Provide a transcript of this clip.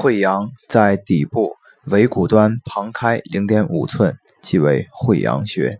会阳在底部尾骨端旁开零点五寸，即为会阳穴。